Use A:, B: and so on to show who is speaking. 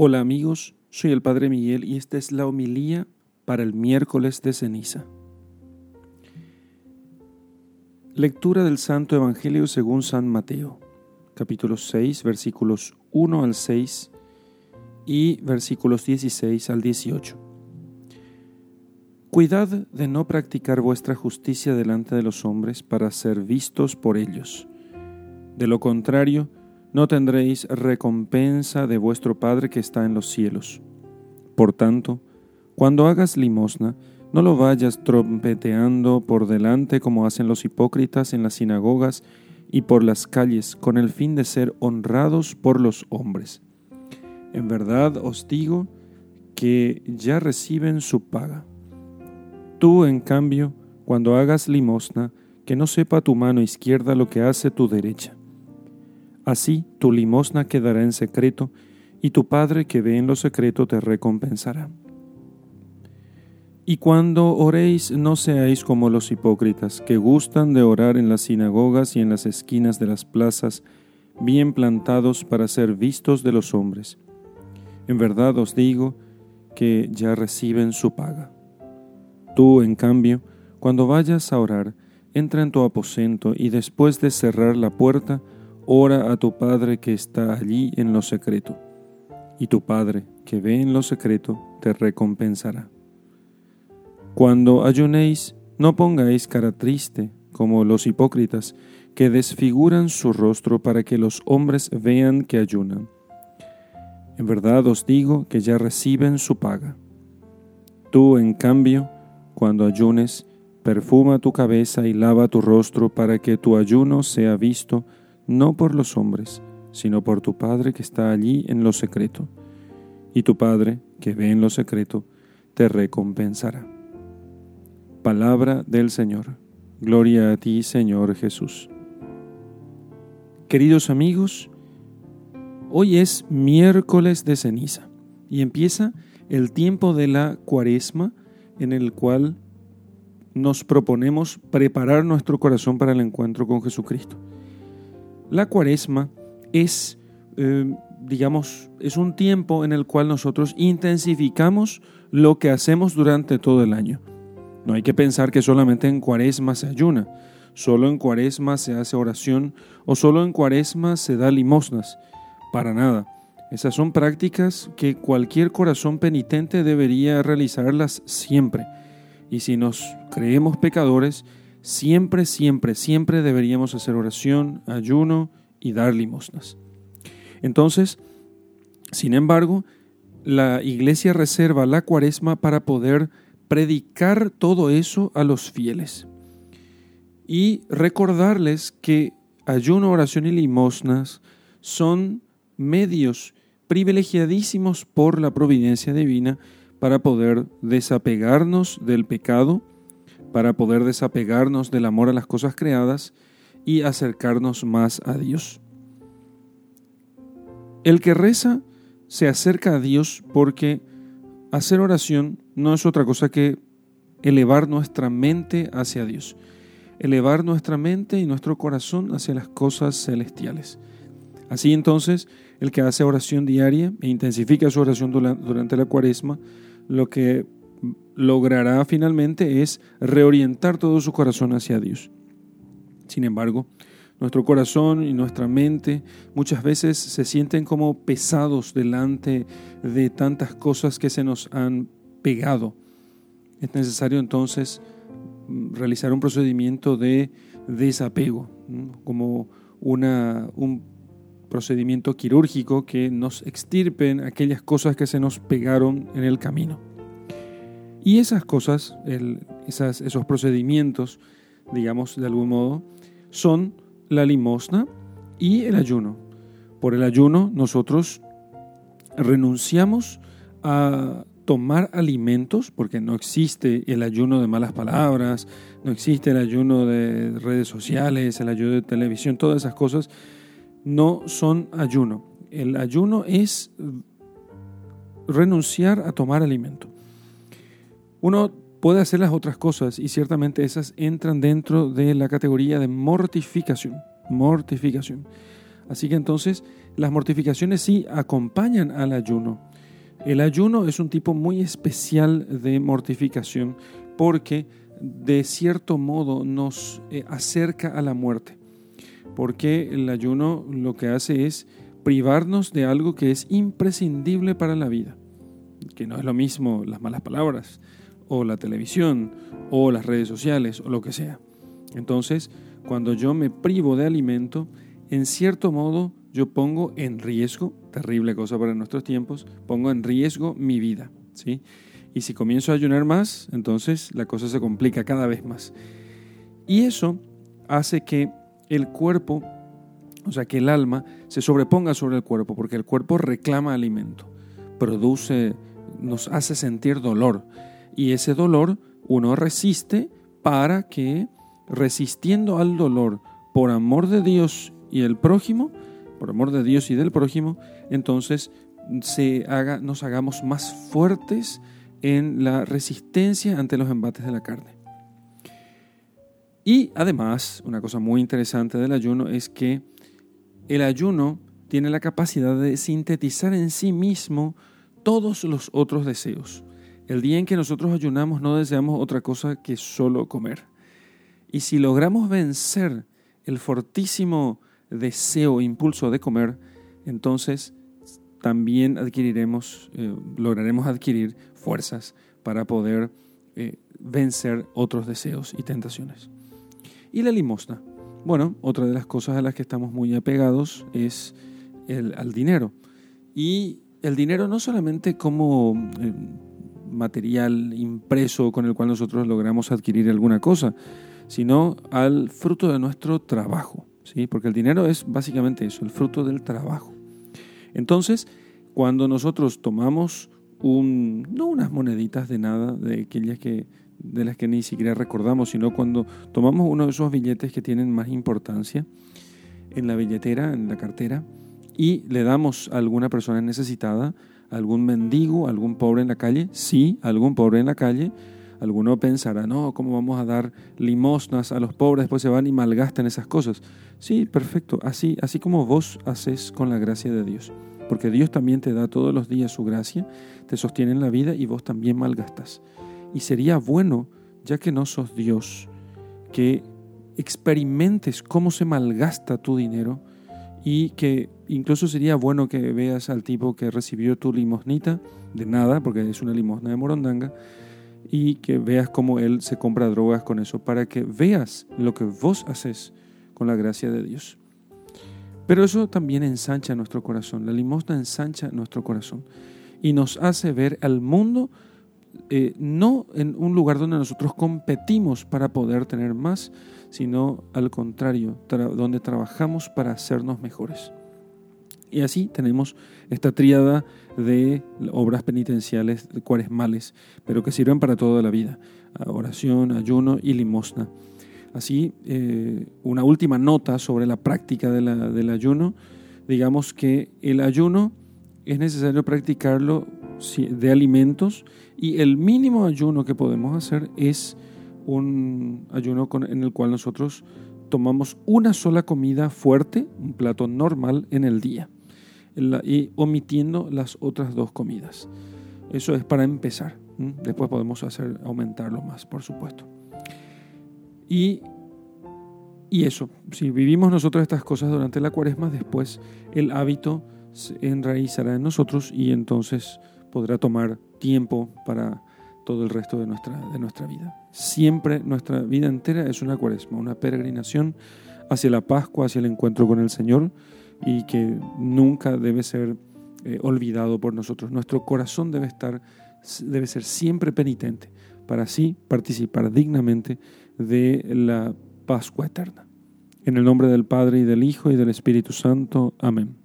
A: Hola amigos, soy el Padre Miguel y esta es la homilía para el miércoles de ceniza. Lectura del Santo Evangelio según San Mateo, capítulo 6, versículos 1 al 6 y versículos 16 al 18. Cuidad de no practicar vuestra justicia delante de los hombres para ser vistos por ellos. De lo contrario, no tendréis recompensa de vuestro Padre que está en los cielos. Por tanto, cuando hagas limosna, no lo vayas trompeteando por delante como hacen los hipócritas en las sinagogas y por las calles, con el fin de ser honrados por los hombres. En verdad os digo que ya reciben su paga. Tú, en cambio, cuando hagas limosna, que no sepa tu mano izquierda lo que hace tu derecha Así tu limosna quedará en secreto, y tu Padre que ve en lo secreto te recompensará. Y cuando oréis no seáis como los hipócritas, que gustan de orar en las sinagogas y en las esquinas de las plazas, bien plantados para ser vistos de los hombres. En verdad os digo que ya reciben su paga. Tú, en cambio, cuando vayas a orar, entra en tu aposento y después de cerrar la puerta, ora a tu Padre que está allí en lo secreto, y tu Padre que ve en lo secreto te recompensará. Cuando ayunéis, no pongáis cara triste como los hipócritas, que desfiguran su rostro para que los hombres vean que ayunan. En verdad os digo que ya reciben su paga. Tú, en cambio, cuando ayunes, perfuma tu cabeza y lava tu rostro para que tu ayuno sea visto no por los hombres, sino por tu Padre que está allí en lo secreto. Y tu Padre, que ve en lo secreto, te recompensará. Palabra del Señor. Gloria a ti, Señor Jesús. Queridos amigos, hoy es miércoles de ceniza y empieza el tiempo de la cuaresma en el cual nos proponemos preparar nuestro corazón para el encuentro con Jesucristo. La cuaresma es, eh, digamos, es un tiempo en el cual nosotros intensificamos lo que hacemos durante todo el año. No hay que pensar que solamente en cuaresma se ayuna, solo en cuaresma se hace oración o solo en cuaresma se da limosnas. Para nada. Esas son prácticas que cualquier corazón penitente debería realizarlas siempre. Y si nos creemos pecadores, Siempre, siempre, siempre deberíamos hacer oración, ayuno y dar limosnas. Entonces, sin embargo, la iglesia reserva la cuaresma para poder predicar todo eso a los fieles y recordarles que ayuno, oración y limosnas son medios privilegiadísimos por la providencia divina para poder desapegarnos del pecado para poder desapegarnos del amor a las cosas creadas y acercarnos más a Dios. El que reza se acerca a Dios porque hacer oración no es otra cosa que elevar nuestra mente hacia Dios, elevar nuestra mente y nuestro corazón hacia las cosas celestiales. Así entonces, el que hace oración diaria e intensifica su oración durante la cuaresma, lo que logrará finalmente es reorientar todo su corazón hacia Dios. Sin embargo, nuestro corazón y nuestra mente muchas veces se sienten como pesados delante de tantas cosas que se nos han pegado. Es necesario entonces realizar un procedimiento de desapego, como una, un procedimiento quirúrgico que nos extirpen aquellas cosas que se nos pegaron en el camino. Y esas cosas, esos procedimientos, digamos de algún modo, son la limosna y el ayuno. Por el ayuno nosotros renunciamos a tomar alimentos, porque no existe el ayuno de malas palabras, no existe el ayuno de redes sociales, el ayuno de televisión, todas esas cosas no son ayuno. El ayuno es renunciar a tomar alimento. Uno puede hacer las otras cosas y ciertamente esas entran dentro de la categoría de mortificación. Mortificación. Así que entonces las mortificaciones sí acompañan al ayuno. El ayuno es un tipo muy especial de mortificación porque de cierto modo nos eh, acerca a la muerte. Porque el ayuno lo que hace es privarnos de algo que es imprescindible para la vida, que no es lo mismo las malas palabras, o la televisión, o las redes sociales, o lo que sea. Entonces, cuando yo me privo de alimento, en cierto modo yo pongo en riesgo, terrible cosa para nuestros tiempos, pongo en riesgo mi vida, ¿sí? Y si comienzo a ayunar más, entonces la cosa se complica cada vez más. Y eso hace que el cuerpo, o sea, que el alma se sobreponga sobre el cuerpo, porque el cuerpo reclama alimento, produce, nos hace sentir dolor. Y ese dolor uno resiste para que, resistiendo al dolor por amor de Dios y el prójimo, por amor de Dios y del prójimo, entonces se haga, nos hagamos más fuertes en la resistencia ante los embates de la carne. Y además, una cosa muy interesante del ayuno es que el ayuno tiene la capacidad de sintetizar en sí mismo todos los otros deseos. El día en que nosotros ayunamos no deseamos otra cosa que solo comer. Y si logramos vencer el fortísimo deseo, impulso de comer, entonces también adquiriremos, eh, lograremos adquirir fuerzas para poder eh, vencer otros deseos y tentaciones. Y la limosna. Bueno, otra de las cosas a las que estamos muy apegados es el, al dinero. Y el dinero no solamente como eh, material impreso con el cual nosotros logramos adquirir alguna cosa, sino al fruto de nuestro trabajo. ¿sí? Porque el dinero es básicamente eso, el fruto del trabajo. Entonces, cuando nosotros tomamos un, no unas moneditas de nada, de aquellas que, de las que ni siquiera recordamos, sino cuando tomamos uno de esos billetes que tienen más importancia en la billetera, en la cartera, y le damos a alguna persona necesitada, algún mendigo, algún pobre en la calle, sí, algún pobre en la calle, Alguno pensará, no, ¿cómo vamos a dar limosnas a los pobres? Después se van y malgastan esas cosas. Sí, perfecto, así, así como vos haces con la gracia de Dios. Porque Dios también te da todos los días su gracia, te sostiene en la vida y vos también malgastas. Y sería bueno, ya que no sos Dios, que experimentes cómo se malgasta tu dinero y que incluso sería bueno que veas al tipo que recibió tu limosnita de nada, porque es una limosna de morondanga, y que veas cómo Él se compra drogas con eso, para que veas lo que vos haces con la gracia de Dios. Pero eso también ensancha nuestro corazón, la limosna ensancha nuestro corazón y nos hace ver al mundo eh, no en un lugar donde nosotros competimos para poder tener más, sino al contrario, donde trabajamos para hacernos mejores. Y así tenemos esta tríada de obras penitenciales cuaresmales, pero que sirven para toda la vida, oración, ayuno y limosna. Así, eh, una última nota sobre la práctica del ayuno, digamos que el ayuno es necesario practicarlo de alimentos y el mínimo ayuno que podemos hacer es un ayuno en el cual nosotros tomamos una sola comida fuerte, un plato normal en el día y omitiendo las otras dos comidas. Eso es para empezar. Después podemos hacer aumentarlo más, por supuesto. Y, y eso, si vivimos nosotros estas cosas durante la cuaresma, después el hábito se enraizará en nosotros y entonces podrá tomar tiempo para todo el resto de nuestra, de nuestra vida. Siempre nuestra vida entera es una cuaresma, una peregrinación hacia la Pascua, hacia el encuentro con el Señor y que nunca debe ser eh, olvidado por nosotros. Nuestro corazón debe, estar, debe ser siempre penitente para así participar dignamente de la Pascua eterna. En el nombre del Padre y del Hijo y del Espíritu Santo. Amén.